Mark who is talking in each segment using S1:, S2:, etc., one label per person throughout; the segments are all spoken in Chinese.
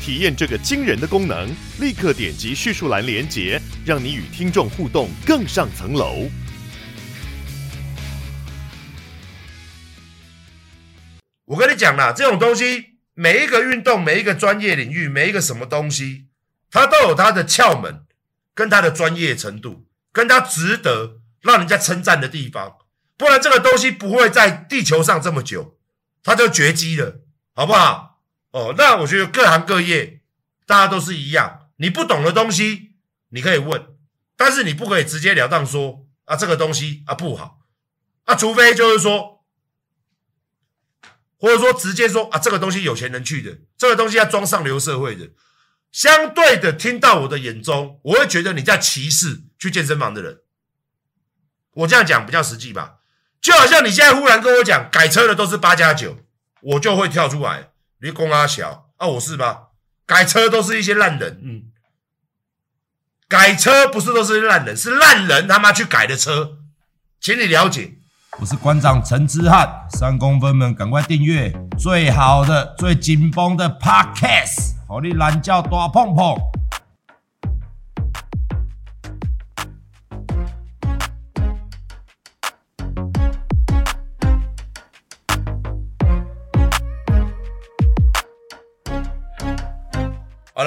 S1: 体验这个惊人的功能，立刻点击叙述栏连结，让你与听众互动更上层楼。
S2: 我跟你讲啦，这种东西，每一个运动，每一个专业领域，每一个什么东西，它都有它的窍门，跟它的专业程度，跟它值得让人家称赞的地方。不然这个东西不会在地球上这么久，它就绝迹了，好不好？哦，那我觉得各行各业大家都是一样，你不懂的东西你可以问，但是你不可以直截了当说啊这个东西啊不好，啊除非就是说。或者说直接说啊，这个东西有钱人去的，这个东西要装上流社会的。相对的，听到我的眼中，我会觉得你在歧视去健身房的人。我这样讲比较实际吧，就好像你现在忽然跟我讲改车的都是八加九，我就会跳出来，你公阿小啊，我是吧？改车都是一些烂人，嗯，改车不是都是烂人，是烂人他妈去改的车，请你了解。
S3: 我是馆长陈之汉，三公分们赶快订阅最好的、最紧绷的 Podcast，好你懒觉大碰碰。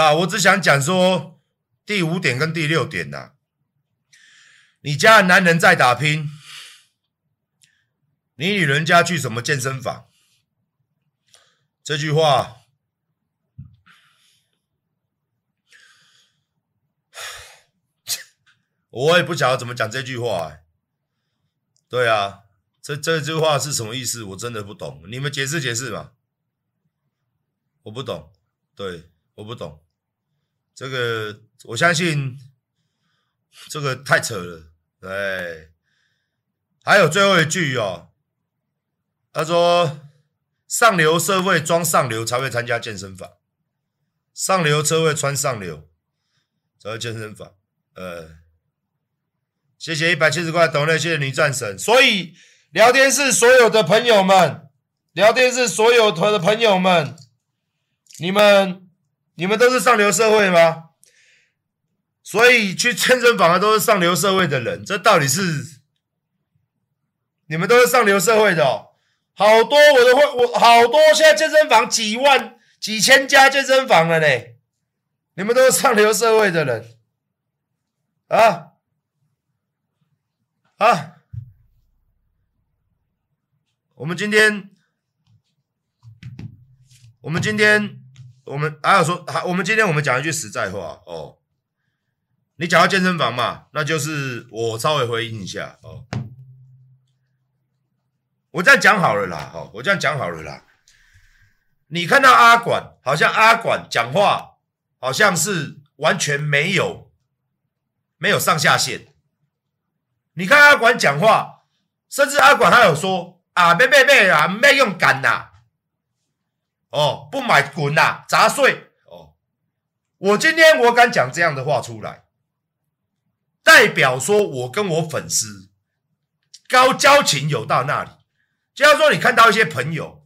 S2: 啦，我只想讲说第五点跟第六点呐，你家的男人在打拼。你女人家去什么健身房？这句话，我也不晓得怎么讲这句话、欸。对啊，这这句话是什么意思？我真的不懂，你们解释解释嘛。我不懂，对，我不懂。这个我相信，这个太扯了。对，还有最后一句哦。他说：“上流社会装上流才会参加健身房，上流车会穿上流才会健身房。”呃，谢谢一百七十块懂内，谢谢女战神。所以聊天室所有的朋友们，聊天室所有的朋友们，你们你们都是上流社会吗？所以去健身房的都是上流社会的人，这到底是你们都是上流社会的哦？好多我都会，我好多现在健身房几万、几千家健身房了呢！你们都是上流社会的人啊啊！我们今天，我们今天，我们还有说，还我们今天我们讲一句实在话哦。你讲到健身房嘛，那就是我稍微回应一下哦。我这样讲好了啦，哦，我这样讲好了啦。你看到阿管，好像阿管讲话，好像是完全没有没有上下限。你看阿管讲话，甚至阿管他有说啊，别别别啊，没用干呐，哦，不买滚呐，砸碎哦。我今天我敢讲这样的话出来，代表说我跟我粉丝高交情有到那里。就像说，你看到一些朋友，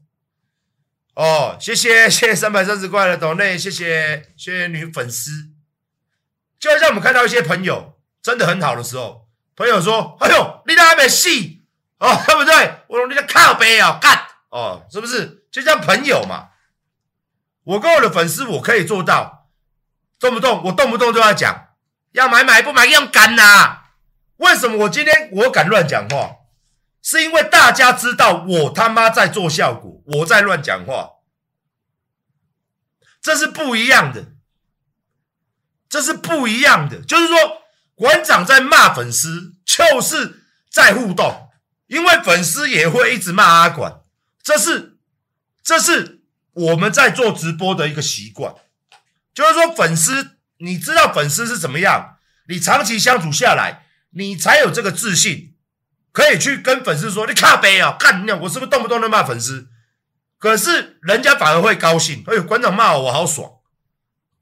S2: 哦，谢谢谢谢三百三十块的抖内，谢谢谢谢女粉丝。就像我们看到一些朋友真的很好的时候，朋友说：“哎呦，你那还没戏哦，对不对？我说你在靠背哦，干哦，是不是？就像朋友嘛。我跟我的粉丝，我可以做到，动不动我动不动就要讲，要买买不买用干呐？为什么我今天我敢乱讲话？是因为大家知道我他妈在做效果，我在乱讲话，这是不一样的，这是不一样的。就是说，馆长在骂粉丝，就是在互动，因为粉丝也会一直骂阿馆，这是这是我们在做直播的一个习惯，就是说粉丝，你知道粉丝是怎么样，你长期相处下来，你才有这个自信，可以去跟粉丝说：“你靠北啊，干你娘！我是不是动不动就骂粉丝？”可是人家反而会高兴，哎呦，馆长骂我，我好爽，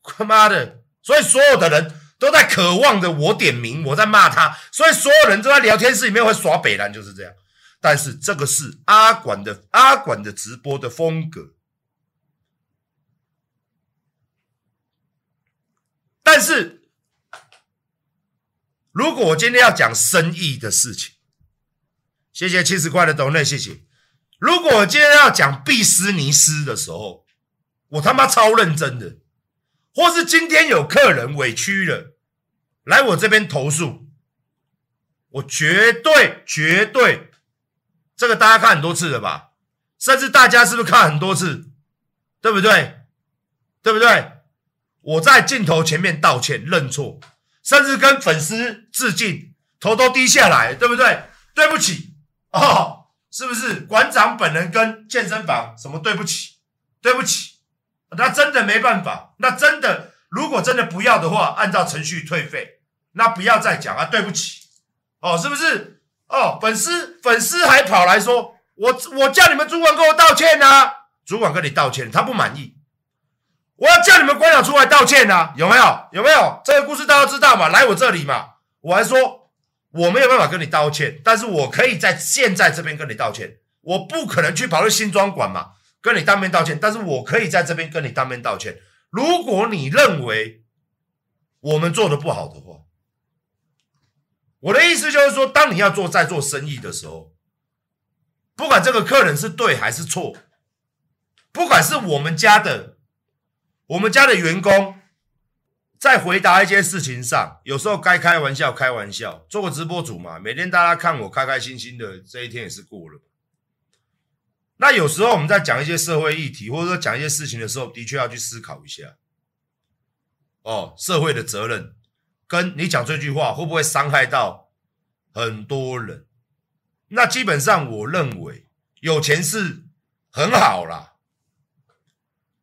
S2: 他妈的！所以所有的人都在渴望着我点名，我在骂他，所以所有人都在聊天室里面会耍北烂，就是这样。但是这个是阿管的阿管的直播的风格。但是如果我今天要讲生意的事情，谢谢七十块的抖内，谢谢。如果我今天要讲毕斯尼斯的时候，我他妈超认真的，或是今天有客人委屈了，来我这边投诉，我绝对绝对，这个大家看很多次了吧？甚至大家是不是看很多次？对不对？对不对？我在镜头前面道歉认错，甚至跟粉丝致敬，头都低下来，对不对？对不起哦。是不是馆长本人跟健身房什么对不起？对不起，那真的没办法。那真的，如果真的不要的话，按照程序退费，那不要再讲啊！对不起，哦，是不是？哦，粉丝粉丝还跑来说，我我叫你们主管跟我道歉啊！主管跟你道歉，他不满意，我要叫你们馆长出来道歉啊！有没有？有没有？这个故事大家知道嘛？来我这里嘛，我还说。我没有办法跟你道歉，但是我可以在现在这边跟你道歉。我不可能去跑去新庄馆嘛，跟你当面道歉，但是我可以在这边跟你当面道歉。如果你认为我们做的不好的话，我的意思就是说，当你要做在做生意的时候，不管这个客人是对还是错，不管是我们家的，我们家的员工。在回答一些事情上，有时候该开玩笑开玩笑，做个直播主嘛，每天大家看我开开心心的，这一天也是过了。那有时候我们在讲一些社会议题，或者说讲一些事情的时候，的确要去思考一下，哦，社会的责任，跟你讲这句话会不会伤害到很多人？那基本上我认为有钱是很好啦，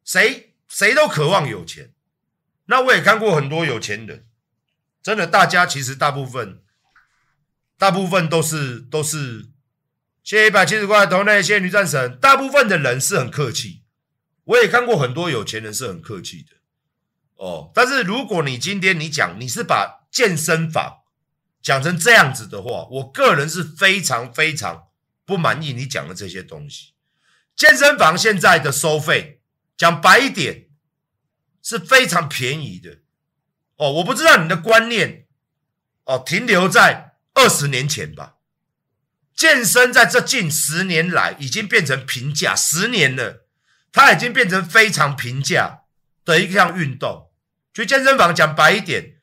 S2: 谁谁都渴望有钱。那我也看过很多有钱人，真的，大家其实大部分，大部分都是都是，谢谢一百七十块投内，谢谢女战神。大部分的人是很客气，我也看过很多有钱人是很客气的，哦。但是如果你今天你讲你是把健身房讲成这样子的话，我个人是非常非常不满意你讲的这些东西。健身房现在的收费，讲白一点。是非常便宜的哦，我不知道你的观念哦，停留在二十年前吧。健身在这近十年来已经变成平价，十年了，它已经变成非常平价的一项运动。去健身房讲白一点，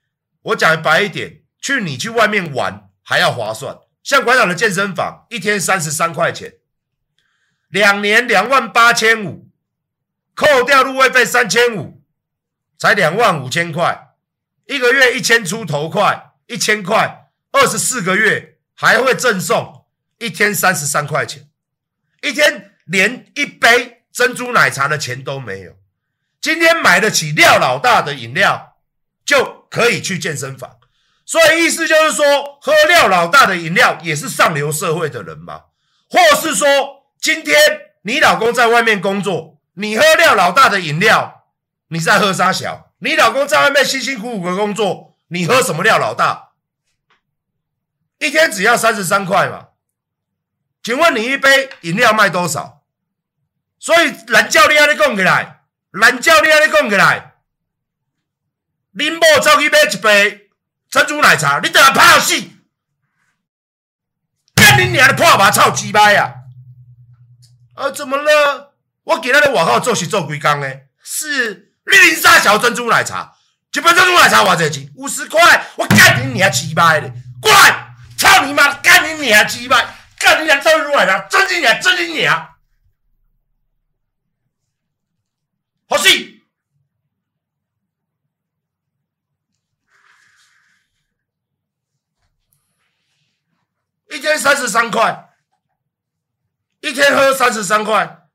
S2: 我讲白一点，去你去外面玩还要划算。像馆长的健身房，一天三十三块钱，两年两万八千五，扣掉入会费三千五。才两万五千块，一个月一千出头块，一千块，二十四个月还会赠送一天三十三块钱，一天连一杯珍珠奶茶的钱都没有。今天买得起廖老大的饮料，就可以去健身房。所以意思就是说，喝廖老大的饮料也是上流社会的人嘛？或是说，今天你老公在外面工作，你喝廖老大的饮料？你在喝啥小？你老公在外面辛辛苦苦的工作，你喝什么料？老大，一天只要三十三块嘛？请问你一杯饮料卖多少？所以懒教练你讲起来，懒教练你讲起来，恁某走去买一杯珍珠奶茶，你等下拍死！干你娘的破吧，臭鸡巴呀！啊，怎么了？我今仔日外口做事做几工呢？是。绿林沙小珍珠奶茶，一杯珍珠奶茶多少钱？五十块。我干你娘鸡巴的，过来！操你妈！干你娘鸡巴！干你娘珍珠奶茶，真你娘，真你娘！好戏！一天三十三块，一天喝三十三块，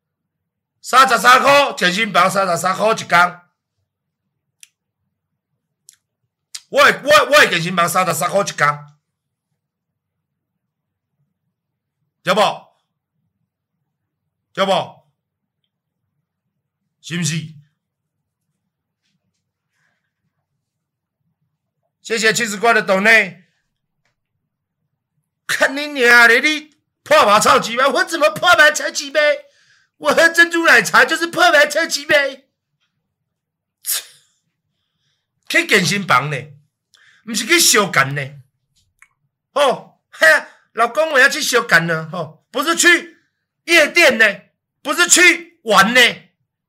S2: 三十三块，健身房三十三块一缸。我的我我的健身房三十三块一工，对不？对不？是不是？谢谢七十块的抖内，看你娘的，你破麻超级杯，我怎么破麻超级杯？我喝珍珠奶茶就是破麻超级杯。去健身房呢，不是去修干呢。哦，嘿，老公我要去修干呢。哦，不是去夜店呢，不是去玩呢，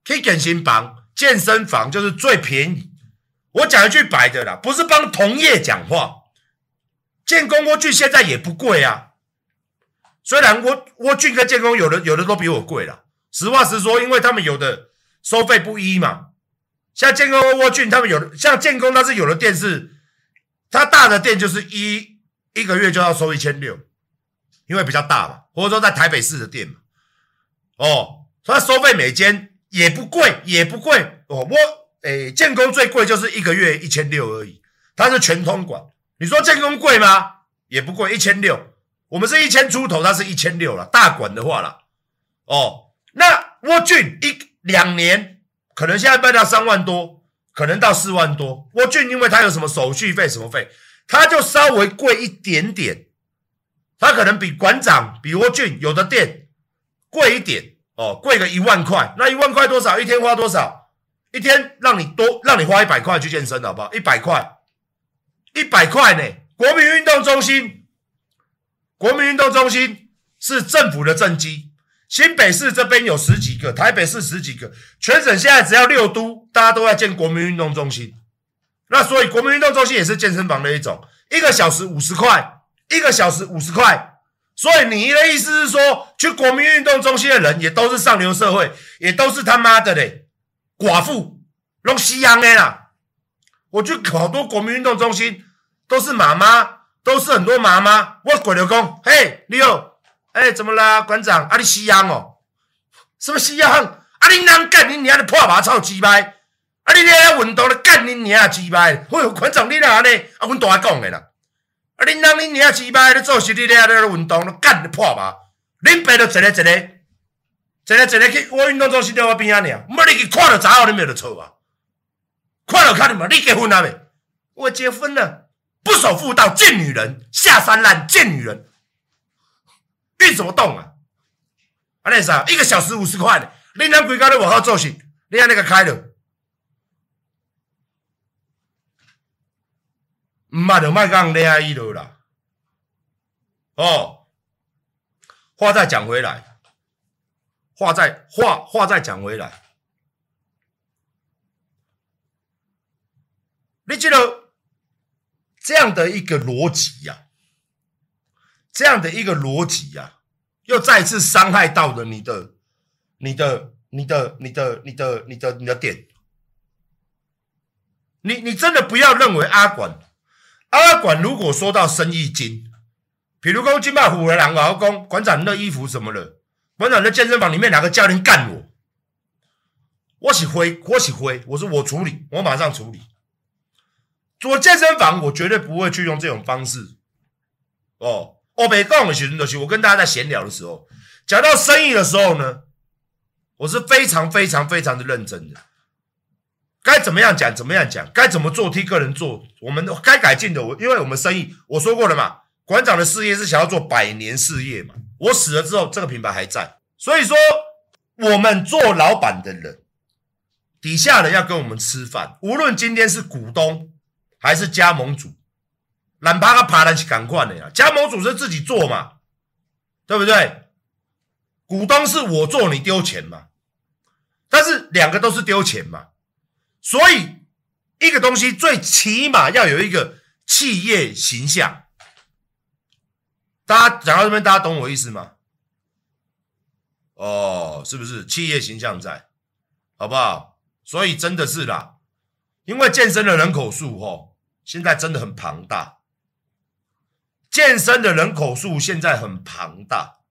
S2: 去健身房。健身房就是最便宜。我讲一句白的啦，不是帮同业讲话。建工窝具现在也不贵啊，虽然窝窝具跟建工有的有的都比我贵了。实话实说，因为他们有的收费不一嘛。像建工沃郡他们有的，像建工他是有的店是，它大的店就是一一个月就要收一千六，因为比较大嘛，或者说在台北市的店嘛。哦，它收费每间也不贵，也不贵哦，我。诶，建工最贵就是一个月一千六而已，它是全通管。你说建工贵吗？也不贵，一千六。我们是一千出头，它是一千六了。大管的话啦，哦，那沃俊一两年可能现在卖到三万多，可能到四万多。沃俊因为他有什么手续费什么费，他就稍微贵一点点。他可能比馆长比沃俊有的店贵一点哦，贵个一万块。那一万块多少？一天花多少？一天让你多让你花一百块去健身，好不好？一百块，一百块呢？国民运动中心，国民运动中心是政府的政绩。新北市这边有十几个，台北市十几个，全省现在只要六都，大家都在建国民运动中心。那所以国民运动中心也是健身房的一种，一个小时五十块，一个小时五十块。所以你的意思是说，去国民运动中心的人也都是上流社会，也都是他妈的嘞。寡妇，弄西洋的啦。我去好多国民运动中心，都是妈妈，都是很多妈妈。我过来讲，嘿，你好，哎，怎么啦，馆长？啊，你西洋哦？什么西洋？啊，你啷干你娘的破麻草鸡掰？啊，你咧运动咧干你娘鸡掰？哎呦，馆长你哪呢？啊，阮大讲的啦。啊，你娘你娘鸡掰？你做事你咧咧运动咧干你破麻？恁爸都一个一个。一个一个去我运动中心在我边仔尔，没你去看了查某你没有的错吧？看了看你嘛，你结婚了没？我结婚了，不守妇道贱女人，下三滥贱女人，运什么动啊？啊那啥，一个小时五十块的，你那规家都往后做事，你看那个开了，唔嘛就卖讲恋爱一路了。哦，话再讲回来。话再话话再讲回来，你觉得这样的一个逻辑呀，这样的一个逻辑呀，又再次伤害到了你的、你的、你的、你的、你的、你的、你的点。你你真的不要认为阿管阿管如果说到生意经，比如说金马虎的两个老公馆长的衣服什么的。馆长在健身房里面，哪个教练干我？我是灰，我是灰，我说我处理，我马上处理。做健身房，我绝对不会去用这种方式。哦，我没讲的学生都是，我跟大家在闲聊的时候，讲到生意的时候呢，我是非常非常非常的认真的。该怎么样讲，怎么样讲，该怎么做，替客人做，我们该改进的，我因为我们生意，我说过了嘛，馆长的事业是想要做百年事业嘛。我死了之后，这个品牌还在。所以说，我们做老板的人，底下人要跟我们吃饭，无论今天是股东还是加盟主，懒趴他爬得起赶快的呀。加盟主是自己做嘛，对不对？股东是我做，你丢钱嘛。但是两个都是丢钱嘛，所以一个东西最起码要有一个企业形象。大家讲到这边，大家懂我意思吗？哦，是不是企业形象在，好不好？所以真的是啦，因为健身的人口数哦，现在真的很庞大，健身的人口数现在很庞大，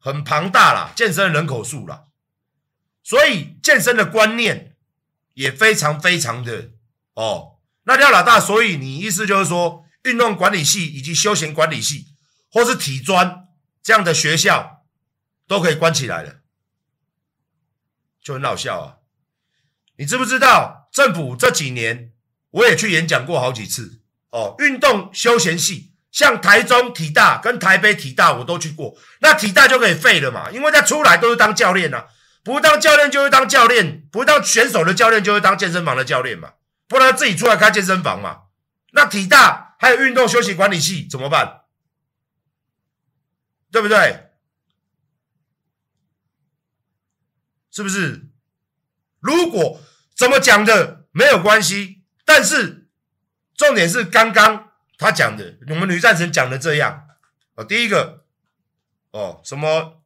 S2: 很庞大啦，健身的人口数啦，所以健身的观念也非常非常的哦。那廖老大，所以你意思就是说，运动管理系以及休闲管理系，或是体专这样的学校，都可以关起来了，就很好笑啊！你知不知道政府这几年，我也去演讲过好几次哦。运动休闲系，像台中体大跟台北体大，我都去过。那体大就可以废了嘛，因为他出来都是当教练啊，不当教练就会当教练，不当选手的教练就会当健身房的教练嘛。不然自己出来开健身房嘛？那体大还有运动休息管理系怎么办？对不对？是不是？如果怎么讲的没有关系，但是重点是刚刚他讲的，我们女战神讲的这样哦，第一个哦，什么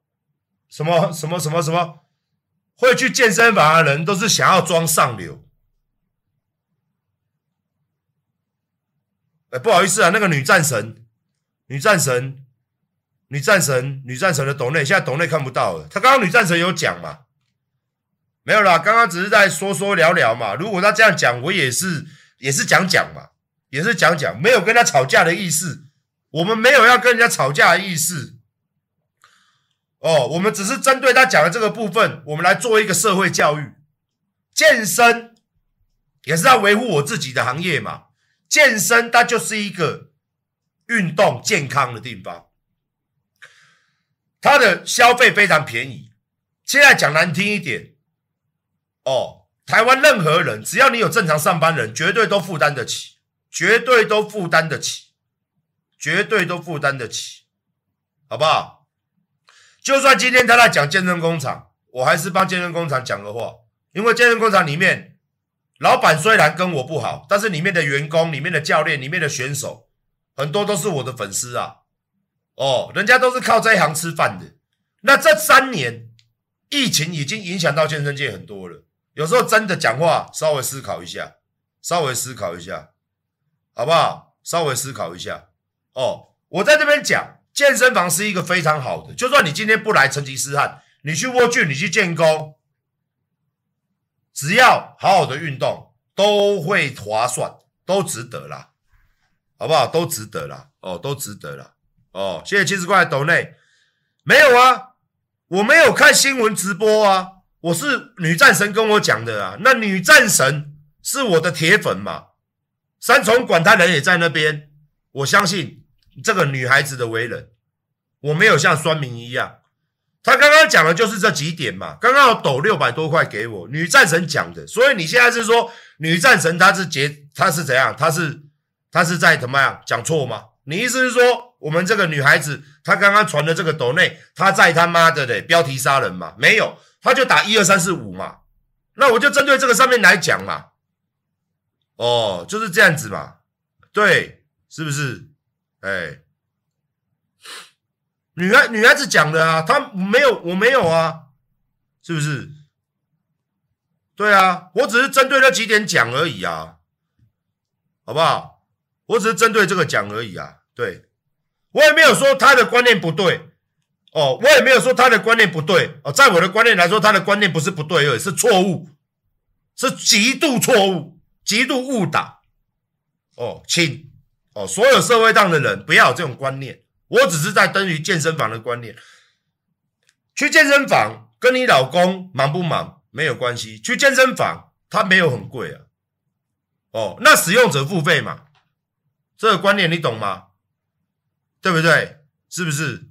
S2: 什么什么什么什么，会去健身房的人都是想要装上流。哎，不好意思啊，那个女战神，女战神，女战神，女战神的董内，现在董内看不到了。他刚刚女战神有讲嘛？没有啦，刚刚只是在说说聊聊嘛。如果他这样讲，我也是也是讲讲嘛，也是讲讲，没有跟他吵架的意思。我们没有要跟人家吵架的意思。哦，我们只是针对他讲的这个部分，我们来做一个社会教育。健身也是在维护我自己的行业嘛。健身它就是一个运动健康的地方，它的消费非常便宜。现在讲难听一点，哦，台湾任何人只要你有正常上班人，绝对都负担得起，绝对都负担得起，绝对都负担得起，好不好？就算今天他在讲健身工厂，我还是帮健身工厂讲个话，因为健身工厂里面。老板虽然跟我不好，但是里面的员工、里面的教练、里面的选手，很多都是我的粉丝啊！哦，人家都是靠这一行吃饭的。那这三年疫情已经影响到健身界很多了，有时候真的讲话稍微思考一下，稍微思考一下，好不好？稍微思考一下。哦，我在这边讲，健身房是一个非常好的，就算你今天不来成吉思汗，你去卧具，你去建工。只要好好的运动，都会划算，都值得啦，好不好？都值得啦，哦，都值得啦，哦，谢谢七十块抖内，没有啊，我没有看新闻直播啊，我是女战神跟我讲的啊，那女战神是我的铁粉嘛，三重管他人也在那边，我相信这个女孩子的为人，我没有像酸民一样。他刚刚讲的就是这几点嘛，刚刚有抖六百多块给我，女战神讲的，所以你现在是说女战神她是结她是怎样？她是她是在怎么样讲错吗？你意思是说我们这个女孩子她刚刚传的这个抖内，她在他妈的嘞标题杀人嘛？没有，她就打一二三四五嘛，那我就针对这个上面来讲嘛，哦，就是这样子嘛，对，是不是？哎。女孩女孩子讲的啊，她没有，我没有啊，是不是？对啊，我只是针对那几点讲而已啊，好不好？我只是针对这个讲而已啊，对，我也没有说他的观念不对哦，我也没有说他的观念不对哦，在我的观念来说，他的观念不是不对而，是错误，是极度错误，极度误导哦，请哦，所有社会上的人不要有这种观念。我只是在登于健身房的观念，去健身房跟你老公忙不忙没有关系。去健身房它没有很贵啊，哦，那使用者付费嘛，这个观念你懂吗？对不对？是不是？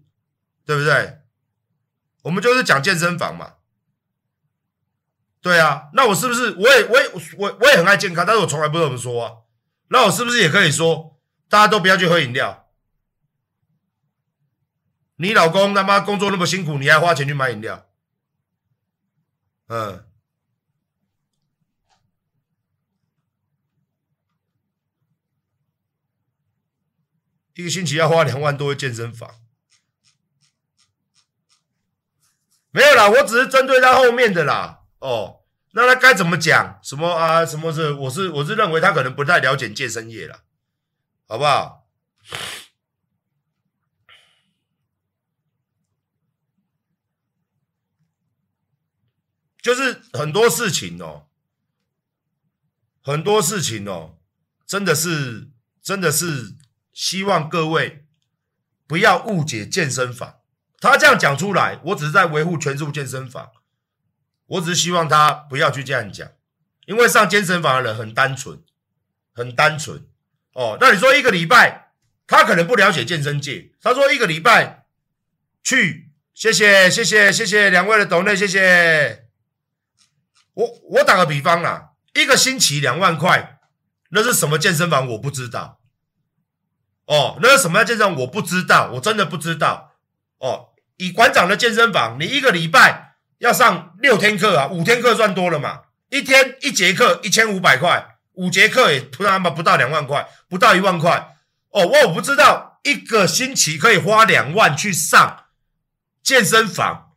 S2: 对不对？我们就是讲健身房嘛，对啊。那我是不是我也我也我我也很爱健康，但是我从来不这么说啊。那我是不是也可以说，大家都不要去喝饮料？你老公他妈工作那么辛苦，你还花钱去买饮料？嗯，一个星期要花两万多去健身房，没有啦，我只是针对他后面的啦。哦，那他该怎么讲？什么啊？什么是？我是我是认为他可能不太了解健身业啦，好不好？就是很多事情哦，很多事情哦，真的是，真的是希望各位不要误解健身房。他这样讲出来，我只是在维护全速健身房。我只是希望他不要去这样讲，因为上健身房的人很单纯，很单纯。哦，那你说一个礼拜，他可能不了解健身界。他说一个礼拜去，谢谢谢谢谢谢两位的抖内，谢谢。我我打个比方啦，一个星期两万块，那是什么健身房？我不知道。哦，那是什么健身房？我不知道，我真的不知道。哦，以馆长的健身房，你一个礼拜要上六天课啊，五天课算多了嘛？一天一节课一千五百块。五节课也不然嘛不到两万块，不到一万块哦。我我不知道一个星期可以花两万去上健身房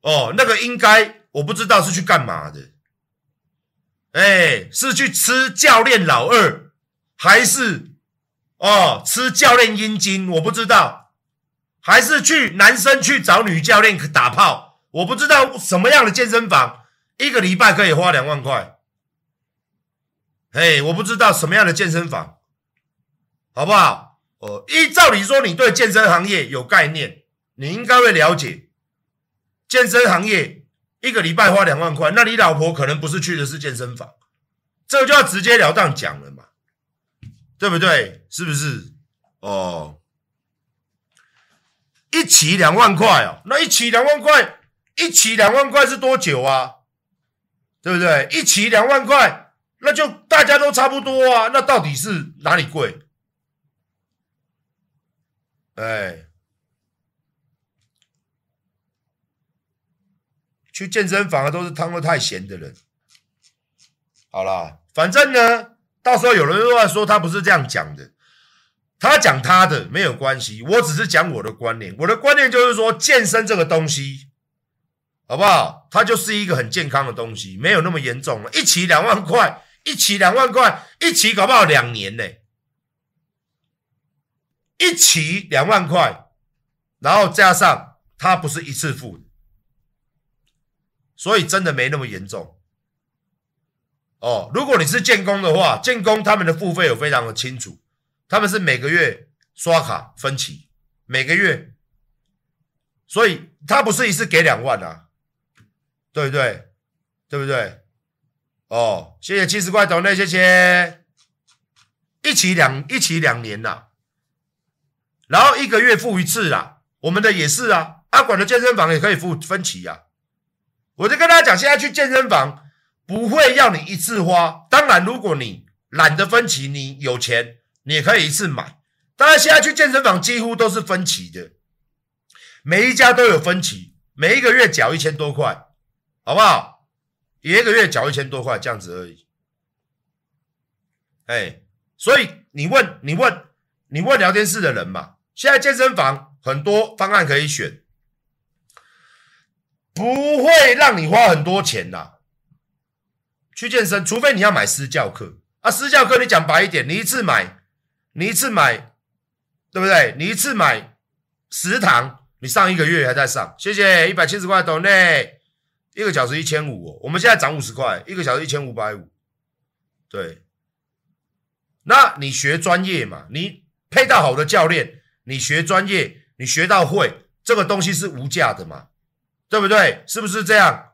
S2: 哦，那个应该我不知道是去干嘛的。哎，是去吃教练老二，还是哦吃教练阴茎？我不知道，还是去男生去找女教练打炮？我不知道什么样的健身房一个礼拜可以花两万块。嘿我不知道什么样的健身房，好不好？哦，依照理说，你对健身行业有概念，你应该会了解，健身行业一个礼拜花两万块，那你老婆可能不是去的是健身房，这就要直截了当讲了嘛，对不对？是不是？哦，一期两万块哦，那一期两万块，一期两万块是多久啊？对不对？一期两万块。那就大家都差不多啊，那到底是哪里贵？哎，去健身房的都是汤得太咸的人。好啦，反正呢，到时候有人又要说他不是这样讲的，他讲他的没有关系，我只是讲我的观念。我的观念就是说，健身这个东西，好不好？它就是一个很健康的东西，没有那么严重，一期两万块。一期两万块，一期搞不好两年呢。一期两万块，然后加上它不是一次付，所以真的没那么严重。哦，如果你是建工的话，建工他们的付费有非常的清楚，他们是每个月刷卡分期，每个月，所以他不是一次给两万啊，对不对？对不对？哦，谢谢七十块斗内，谢谢。一起两一起两年呐，然后一个月付一次啦。我们的也是啊，阿管的健身房也可以付分期呀。我就跟大家讲，现在去健身房不会要你一次花，当然如果你懒得分期，你有钱，你也可以一次买。当然现在去健身房几乎都是分期的，每一家都有分期，每一个月缴一千多块，好不好？一个月缴一千多块这样子而已，哎，所以你问你问你问聊天室的人嘛，现在健身房很多方案可以选，不会让你花很多钱的。去健身，除非你要买私教课啊，私教课你讲白一点，你一次买，你一次买，对不对？你一次买十堂，你上一个月还在上，谢谢一百七十块斗内。一个小时一千五，我们现在涨五十块，一个小时一千五百五。对，那你学专业嘛？你配到好的教练，你学专业，你学到会，这个东西是无价的嘛？对不对？是不是这样？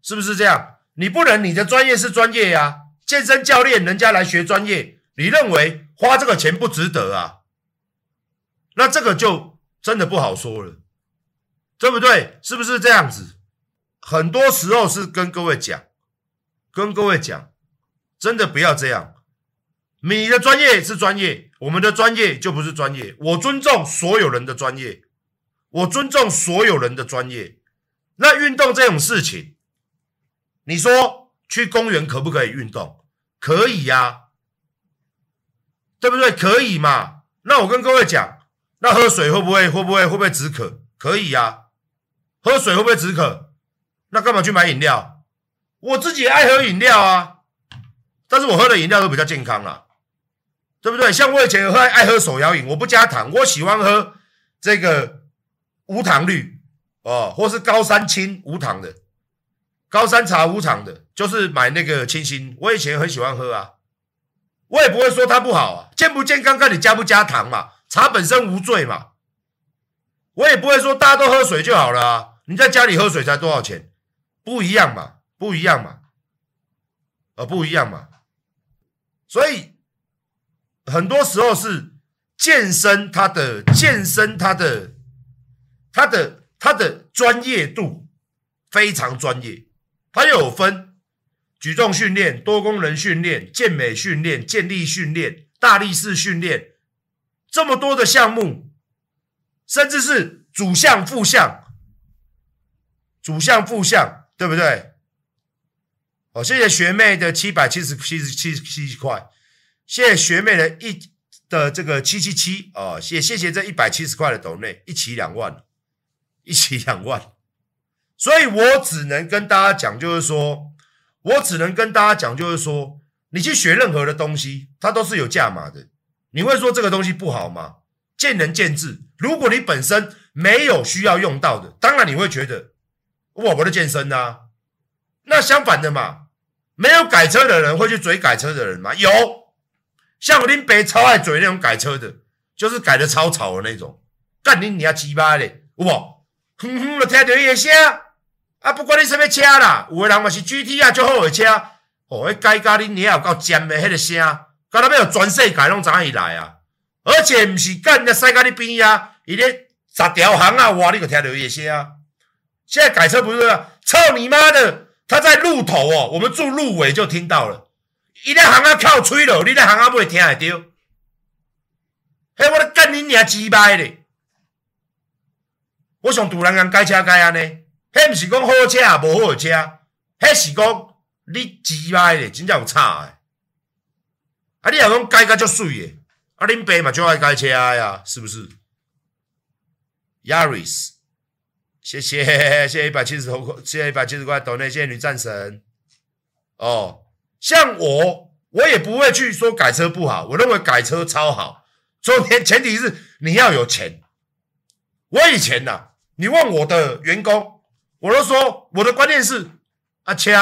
S2: 是不是这样？你不能你的专业是专业呀、健身教练人家来学专业，你认为花这个钱不值得啊？那这个就真的不好说了，对不对？是不是这样子？很多时候是跟各位讲，跟各位讲，真的不要这样。你的专业是专业，我们的专业就不是专业。我尊重所有人的专业，我尊重所有人的专业。那运动这种事情，你说去公园可不可以运动？可以呀，对不对？可以嘛？那我跟各位讲，那喝水会不会会不会会不会止渴？可以呀，喝水会不会止渴？那干嘛去买饮料？我自己爱喝饮料啊，但是我喝的饮料都比较健康啦，对不对？像我以前喝爱喝手摇饮，我不加糖，我喜欢喝这个无糖绿哦，或是高山青无糖的，高山茶无糖的，就是买那个清新。我以前很喜欢喝啊，我也不会说它不好啊，健不健康看你加不加糖嘛，茶本身无罪嘛。我也不会说大家都喝水就好了啊，你在家里喝水才多少钱？不一样嘛，不一样嘛，呃，不一样嘛。所以很多时候是健身，它的健身，它的它的它的专业度非常专业，它有分举重训练、多功能训练、健美训练、健力训练、大力士训练，这么多的项目，甚至是主项副项，主项副项，对不对？哦，谢谢学妹的七百七十七十七七块，谢谢学妹的一的这个七七七哦，谢谢谢这一百七十块的斗内，一起两万，一起两万，所以我只能跟大家讲，就是说，我只能跟大家讲，就是说，你去学任何的东西，它都是有价码的。你会说这个东西不好吗？见仁见智。如果你本身没有需要用到的，当然你会觉得我不是健身啊。那相反的嘛，没有改车的人会去追改车的人吗？有，像我林北超爱追那种改车的，就是改的超吵的那种，干你你要鸡巴嘞，有无？哼哼，就听到伊个声，啊，不管你什么车啦，有的人嘛是 GT 啊，最好的车，哦，迄改甲恁娘有够尖的迄个声，干那要有全世界拢知伊来啊，而且毋是干的塞甲你边啊，伊咧十条行啊，哇，你个听到伊个声，现在改车不是啊，操你妈的！他在路头哦，我们住路尾就听到了，一辆行啊靠吹了，你那行啊不会听会到？嘿，我的干你娘鸡掰嘞！我想突然间改车改安呢，嘿，不是讲好车啊，无好车，嘿是讲你鸡掰嘞，真正有差诶。啊，你若讲改甲足水诶，啊，恁爸嘛就爱改车呀，是不是？Yaris。谢谢，谢谢一百七十头，谢谢一百七十块斗内，谢谢女战神。哦，像我，我也不会去说改车不好，我认为改车超好。所以前前提是你要有钱。我以前呐、啊，你问我的员工，我都说我的观念是：啊车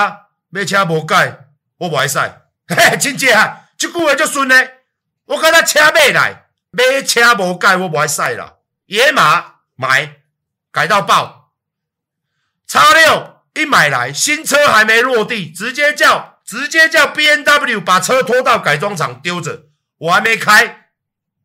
S2: 买车无改，我不爱使。嘿，真正啊，这句话就顺呢。我看他车买来，买车无改，我不爱使啦。野马买。改到爆，叉六一买来，新车还没落地，直接叫直接叫 BMW 把车拖到改装厂丢着，我还没开，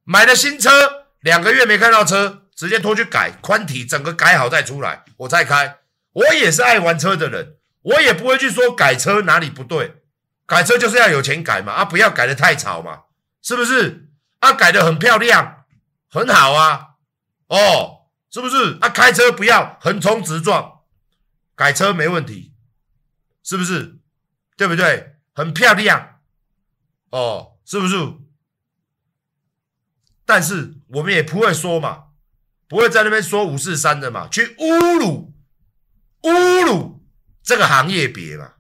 S2: 买了新车两个月没开到车，直接拖去改宽体，整个改好再出来，我再开。我也是爱玩车的人，我也不会去说改车哪里不对，改车就是要有钱改嘛，啊不要改得太吵嘛，是不是？啊改得很漂亮，很好啊，哦。是不是？啊，开车不要横冲直撞，改车没问题，是不是？对不对？很漂亮，哦，是不是？但是我们也不会说嘛，不会在那边说五四三的嘛，去侮辱侮辱这个行业别嘛。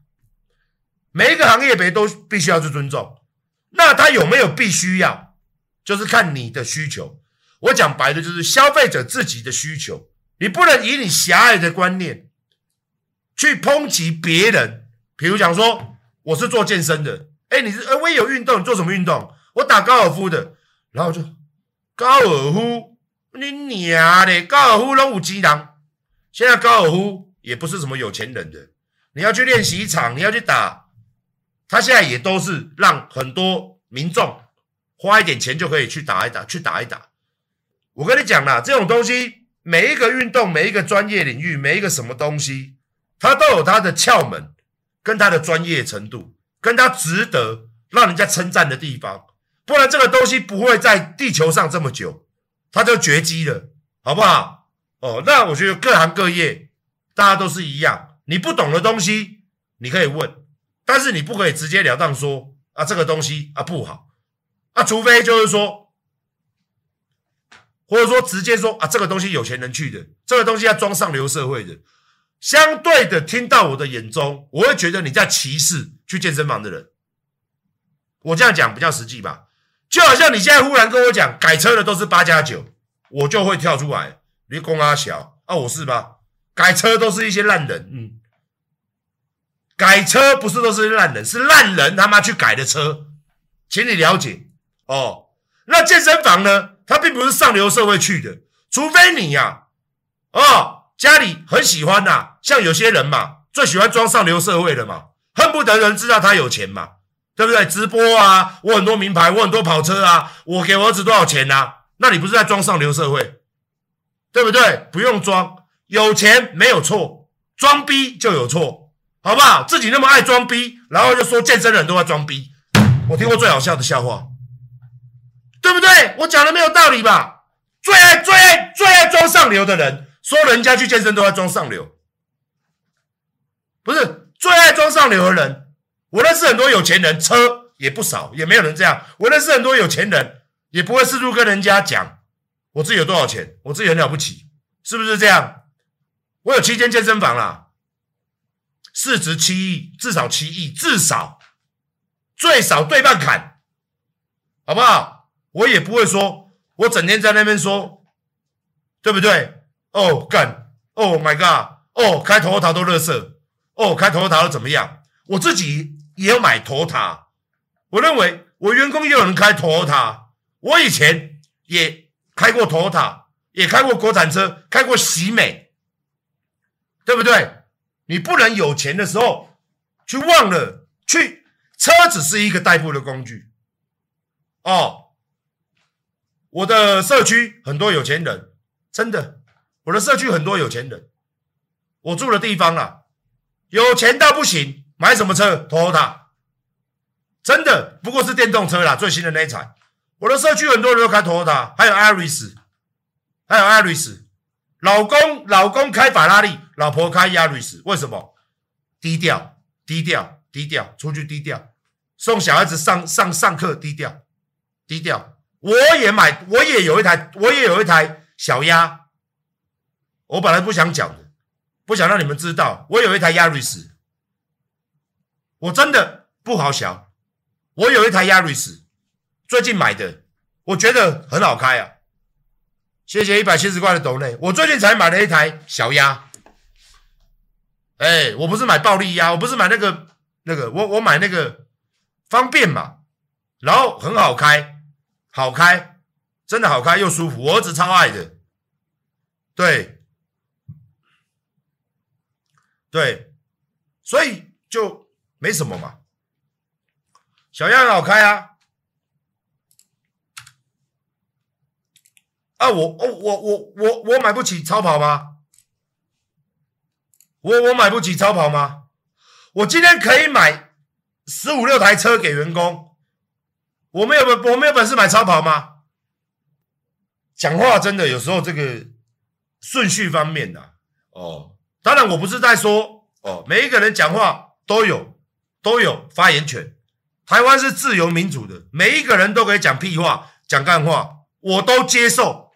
S2: 每一个行业别都必须要去尊重，那他有没有必须要？就是看你的需求。我讲白的就是消费者自己的需求，你不能以你狭隘的观念去抨击别人。比如讲说，我是做健身的，哎，你是呃，我也有运动，你做什么运动？我打高尔夫的，然后就高尔夫，你娘的，高尔夫都有钱人。现在高尔夫也不是什么有钱人的，你要去练习场，你要去打，他现在也都是让很多民众花一点钱就可以去打一打，去打一打。我跟你讲啦，这种东西，每一个运动，每一个专业领域，每一个什么东西，它都有它的窍门，跟它的专业程度，跟它值得让人家称赞的地方。不然这个东西不会在地球上这么久，它就绝迹了，好不好？哦，那我觉得各行各业大家都是一样，你不懂的东西你可以问，但是你不可以直截了当说啊这个东西啊不好，啊除非就是说。或者说直接说啊，这个东西有钱人去的，这个东西要装上流社会的。相对的，听到我的眼中，我会觉得你在歧视去健身房的人。我这样讲比较实际吧，就好像你现在忽然跟我讲改车的都是八加九，我就会跳出来，你公阿小啊，我是吧？改车都是一些烂人，嗯，改车不是都是烂人，是烂人他妈去改的车。请你了解哦。那健身房呢？他并不是上流社会去的，除非你呀、哦，家里很喜欢呐、像有些人嘛，最喜欢装上流社会的嘛，恨不得人知道他有钱嘛，对不对？直播啊，我很多名牌，我很多跑车啊，我给我儿子多少钱啊？那你不是在装上流社会，对不对？不用装，有钱没有错，装逼就有错，好不好？自己那么爱装逼，然后就说健身人都在装逼，我听过最好笑的笑话。对不对？我讲的没有道理吧？最爱最爱最爱装上流的人，说人家去健身都在装上流，不是最爱装上流的人。我认识很多有钱人，车也不少，也没有人这样。我认识很多有钱人，也不会四处跟人家讲我自己有多少钱，我自己很了不起，是不是这样？我有七间健身房啦，市值七亿，至少七亿，至少最少对半砍，好不好？我也不会说，我整天在那边说，对不对？哦，干，Oh my god，哦，开头塔都垃圾，哦，开头塔都怎么样？我自己也有买头塔，我认为我员工也有人开头塔，我以前也开过头塔，也开过国产车，开过喜美，对不对？你不能有钱的时候去忘了，去车只是一个代步的工具，哦。我的社区很多有钱人，真的，我的社区很多有钱人。我住的地方啊，有钱到不行，买什么车？Toyota，真的，不过是电动车啦，最新的那一台。我的社区很多人都开 Toyota，还有 Aris，还有 Aris。老公老公开法拉利，老婆开 Yaris，为什么？低调，低调，低调，出去低调，送小孩子上上上课低调，低调。我也买，我也有一台，我也有一台小鸭。我本来不想讲的，不想让你们知道，我有一台 Aris，。我真的不好想，我有一台 Aris，，最近买的，我觉得很好开啊。谢谢一百七十块的斗内，我最近才买了一台小鸭。哎，我不是买暴力鸭，我不是买那个那个，我我买那个方便嘛，然后很好开。好开，真的好开又舒服，我儿子超爱的。对，对，所以就没什么嘛。小样好开啊。啊，我哦，我我我我买不起超跑吗？我我买不起超跑吗？我今天可以买十五六台车给员工。我没有本，我没有本事买超跑吗？讲话真的有时候这个顺序方面的、哦，当然我不是在说哦，每一个人讲话都有都有发言权。台湾是自由民主的，每一个人都可以讲屁话、讲干话，我都接受。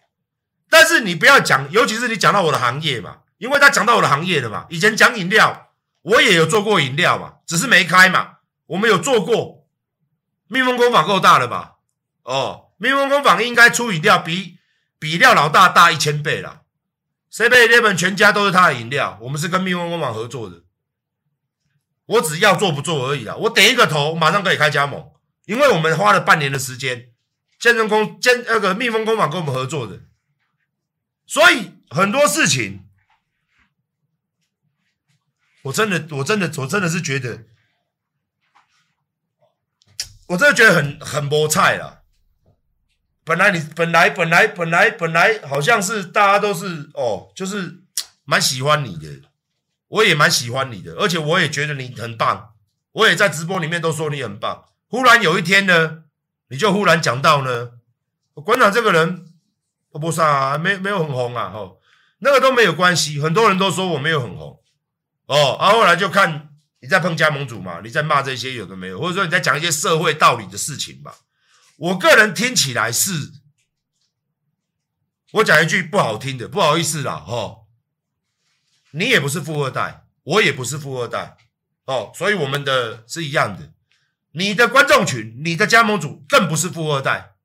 S2: 但是你不要讲，尤其是你讲到我的行业嘛，因为他讲到我的行业的嘛。以前讲饮料，我也有做过饮料嘛，只是没开嘛。我们有做过。蜜蜂工坊够大了吧？哦，蜜蜂工坊应该出饮料比比廖老大大一千倍了。seven eleven 全家都是他的饮料，我们是跟蜜蜂工坊合作的。我只要做不做而已啦。我点一个头，马上可以开加盟，因为我们花了半年的时间，健身工健那个蜜蜂工坊跟我们合作的，所以很多事情，我真的，我真的，我真的是觉得。我真的觉得很很不菜了。本来你本来本来本来本来好像是大家都是哦，就是蛮喜欢你的，我也蛮喜欢你的，而且我也觉得你很棒，我也在直播里面都说你很棒。忽然有一天呢，你就忽然讲到呢，馆长这个人我不上啊，没没有很红啊，哦，那个都没有关系，很多人都说我没有很红，哦，啊后来就看。你在碰加盟主嘛？你在骂这些有的没有，或者说你在讲一些社会道理的事情吧？我个人听起来是，我讲一句不好听的，不好意思啦，哦，你也不是富二代，我也不是富二代，哦，所以我们的是一样的。你的观众群，你的加盟主更不是富二代，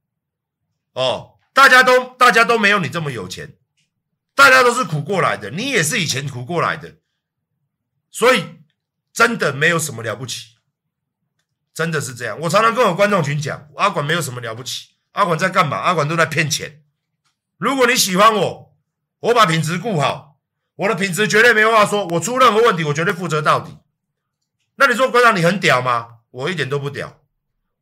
S2: 哦，大家都大家都没有你这么有钱，大家都是苦过来的，你也是以前苦过来的，所以。真的没有什么了不起，真的是这样。我常常跟我观众群讲，阿管没有什么了不起，阿管在干嘛？阿管都在骗钱。如果你喜欢我，我把品质顾好，我的品质绝对没话说。我出任何问题，我绝对负责到底。那你说馆长你很屌吗？我一点都不屌，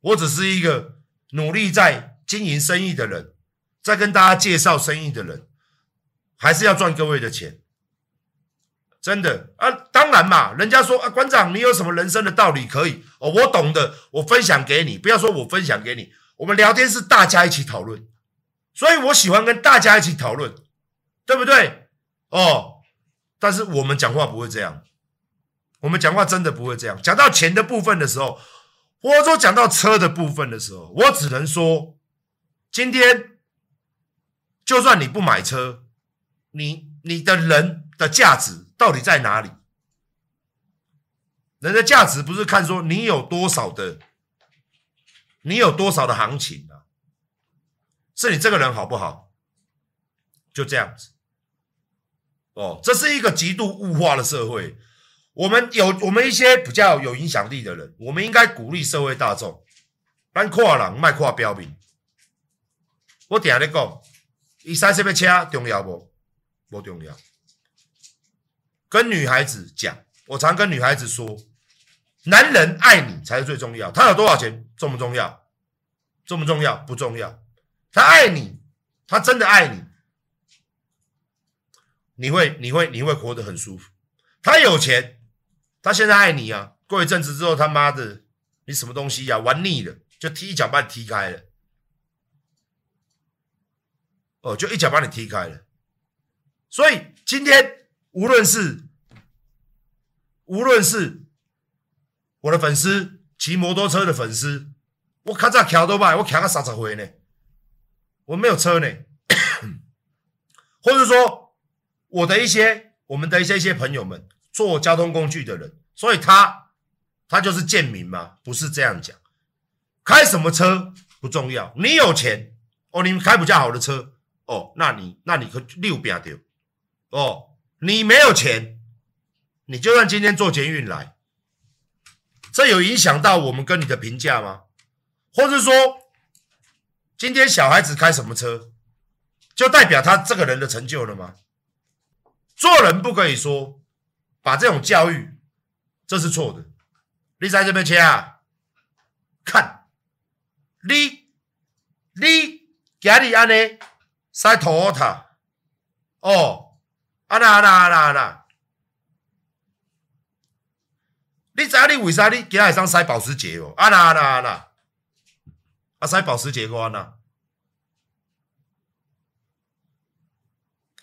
S2: 我只是一个努力在经营生意的人，在跟大家介绍生意的人，还是要赚各位的钱。真的啊，当然嘛，人家说啊，馆长，你有什么人生的道理可以哦？我懂的，我分享给你。不要说我分享给你，我们聊天是大家一起讨论，所以我喜欢跟大家一起讨论，对不对？哦，但是我们讲话不会这样，我们讲话真的不会这样。讲到钱的部分的时候，或者说讲到车的部分的时候，我只能说，今天就算你不买车，你你的人的价值。到底在哪里？人的价值不是看说你有多少的，你有多少的行情啊？是你这个人好不好？就这样子。哦，这是一个极度物化的社会。我们有我们一些比较有影响力的人，我们应该鼓励社会大众，咱跨人卖跨标明。我顶下咧讲，伊塞什么车重要不？不重要。跟女孩子讲，我常跟女孩子说，男人爱你才是最重要。他有多少钱重不重要？重不重要？不重要。他爱你，他真的爱你，你会你会你会活得很舒服。他有钱，他现在爱你啊。过一阵子之后，他妈的，你什么东西呀、玩腻了，就踢一脚把你踢开了。哦，就一脚把你踢开了。所以今天。无论是无论是我的粉丝骑摩托车的粉丝，我卡在桥都卖，我卡个三十回呢，我没有车呢，或者说我的一些我们的一些一些朋友们坐交通工具的人，所以他他就是贱民吗？不是这样讲，开什么车不重要，你有钱哦，你开比较好的车哦，那你那你可六边掉哦。你没有钱，你就算今天坐捷运来，这有影响到我们跟你的评价吗？或者说，今天小孩子开什么车，就代表他这个人的成就了吗？做人不可以说把这种教育，这是错的。你在这边切啊？看，你你家里安尼塞托塔哦。啊啦啊啦啊啦啊啦！你知影你为啥你今仔会当使保时捷哦？啊啦啊啦啊啦！啊使保时捷个安那？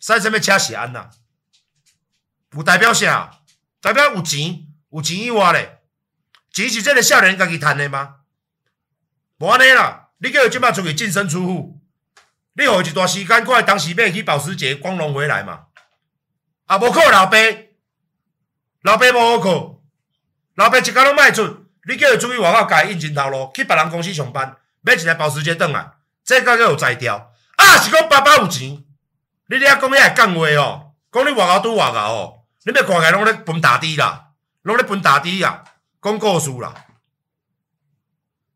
S2: 使什么车是安那？有代表啥？代表有钱，有钱以外咧，钱是这个少年家己赚的吗？无安尼啦！你叫伊即摆出去净身出户，你有一段时间过来当时买去保时捷光荣回来嘛？啊，无靠老爸，老爸无好靠，老爸一工拢卖出，你叫伊出去外口改应征头路，去别人公司上班，买一台保时捷转来，这个有才调。啊，是讲爸爸有钱，你遐讲遐讲话哦，讲你外口拄外口哦，你别看起拢咧分大滴啦，拢咧分大滴啦，讲故事啦。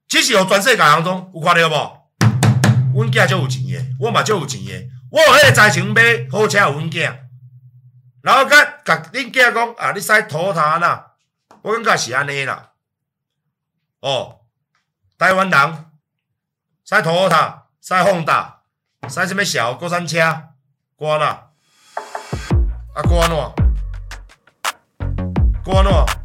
S2: 只是有全世界人中有看到无？阮囝足有钱诶，我嘛足有钱诶，我有迄个才情买好车互阮囝。然后甲甲恁囝讲啊，你使拖他啦？我感觉是安尼啦。哦，台湾人使拖他，使放大，使什物小过山车，关啦？啊，关喏？关喏？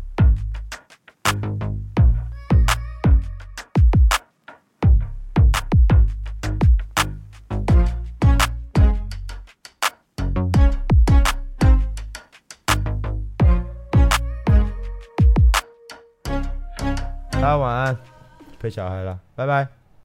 S4: 陪小孩了，拜拜。